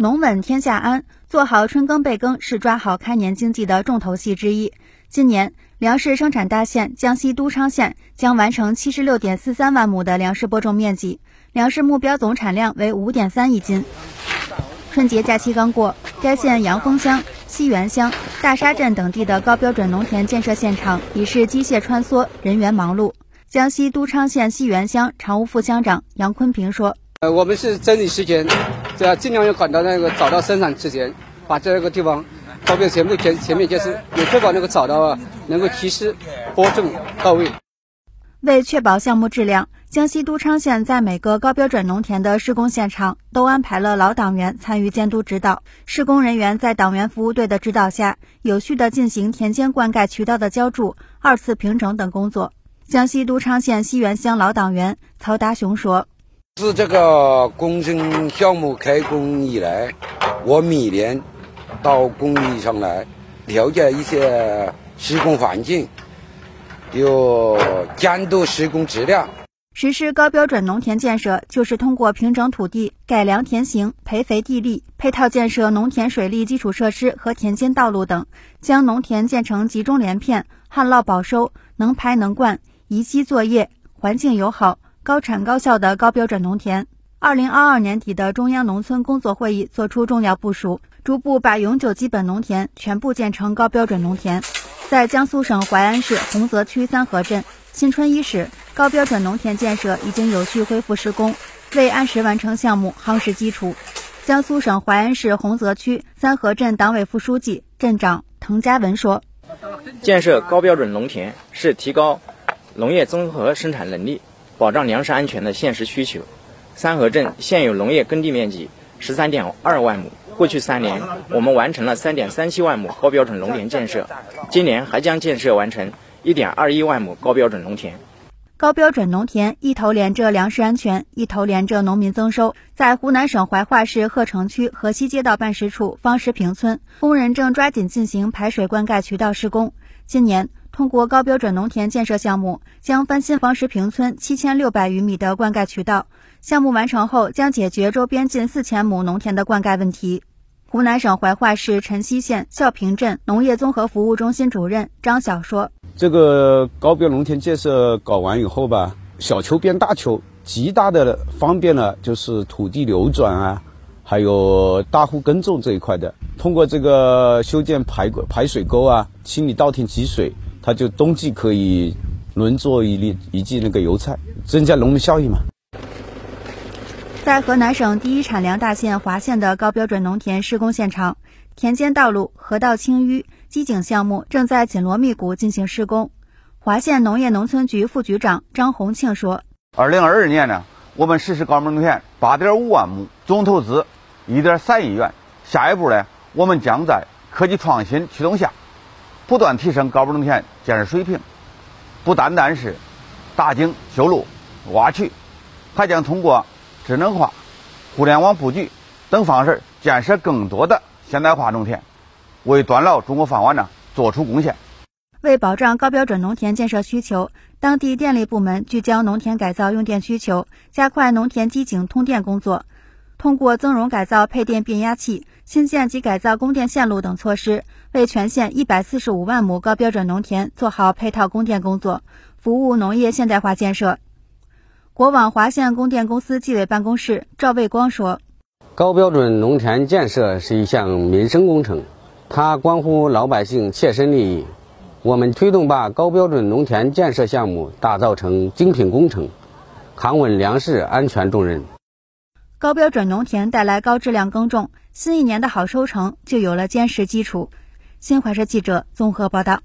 农稳天下安，做好春耕备耕是抓好开年经济的重头戏之一。今年粮食生产大县江西都昌县将完成七十六点四三万亩的粮食播种面积，粮食目标总产量为五点三亿斤。春节假期刚过，该县阳峰乡、西源乡、大沙镇等地的高标准农田建设现场已是机械穿梭，人员忙碌。江西都昌县西源乡常务副乡长杨坤平说：“呃，我们是整理时间。”只要尽量要赶到那个早稻生产之前，把这个地方高标全部全全面建设，也确保那个早稻啊能够及时播种到位。为确保项目质量，江西都昌县在每个高标准农田的施工现场都安排了老党员参与监督指导。施工人员在党员服务队的指导下，有序地进行田间灌溉渠道的浇筑、二次平整等工作。江西都昌县西源乡老党员曹达雄说。自这个工程项目开工以来，我每年到工地上来了解一些施工环境，就监督施工质量。实施高标准农田建设，就是通过平整土地、改良田型、培肥地力、配套建设农田水利基础设施和田间道路等，将农田建成集中连片、旱涝保收、能排能灌、宜机作业、环境友好。高产高效的高标准农田。二零二二年底的中央农村工作会议作出重要部署，逐步把永久基本农田全部建成高标准农田。在江苏省淮安市洪泽区三河镇新春伊始，高标准农田建设已经有序恢复施工，为按时完成项目夯实基础。江苏省淮安市洪泽区三河镇党委副书记、镇长滕家文说：“建设高标准农田是提高农业综合生产能力。”保障粮食安全的现实需求。三河镇现有农业耕地面积十三点二万亩，过去三年我们完成了三点三七万亩高标准农田建设，今年还将建设完成一点二一万亩高标准农田。高标准农田一头连着粮食安全，一头连着农民增收。在湖南省怀化市鹤城区河西街道办事处方石坪村，工人正抓紧进行排水灌溉渠道施工。今年。通过高标准农田建设项目，将翻新黄石坪村七千六百余米的灌溉渠道。项目完成后，将解决周边近四千亩农田的灌溉问题。湖南省怀化市辰溪县孝平镇农业综合服务中心主任张晓说：“这个高标农田建设搞完以后吧，小丘变大丘，极大的方便了就是土地流转啊，还有大户耕种这一块的。通过这个修建排排水沟啊，清理稻田积水。”它就冬季可以轮作一粒一季那个油菜，增加农民效益嘛。在河南省第一产粮大县滑县的高标准农田施工现场，田间道路、河道清淤、机井项目正在紧锣密鼓进行施工。滑县农业农村局副局长张洪庆说：“二零二二年呢，我们实施高标准农田八点五万亩，总投资一点三亿元。下一步呢，我们将在科技创新驱动下。”不断提升高标准农田建设水平，不单单是打井、修路、挖渠，还将通过智能化、互联网布局等方式建设更多的现代化农田，为端牢中国饭碗呢做出贡献。为保障高标准农田建设需求，当地电力部门聚焦农田改造用电需求，加快农田机井通电工作。通过增容改造配电变压器、新建及改造供电线路等措施，为全县一百四十五万亩高标准农田做好配套供电工作，服务农业现代化建设。国网华县供电公司纪委办公室赵卫光说：“高标准农田建设是一项民生工程，它关乎老百姓切身利益。我们推动把高标准农田建设项目打造成精品工程，扛稳粮食安全重任。”高标准农田带来高质量耕种，新一年的好收成就有了坚实基础。新华社记者综合报道。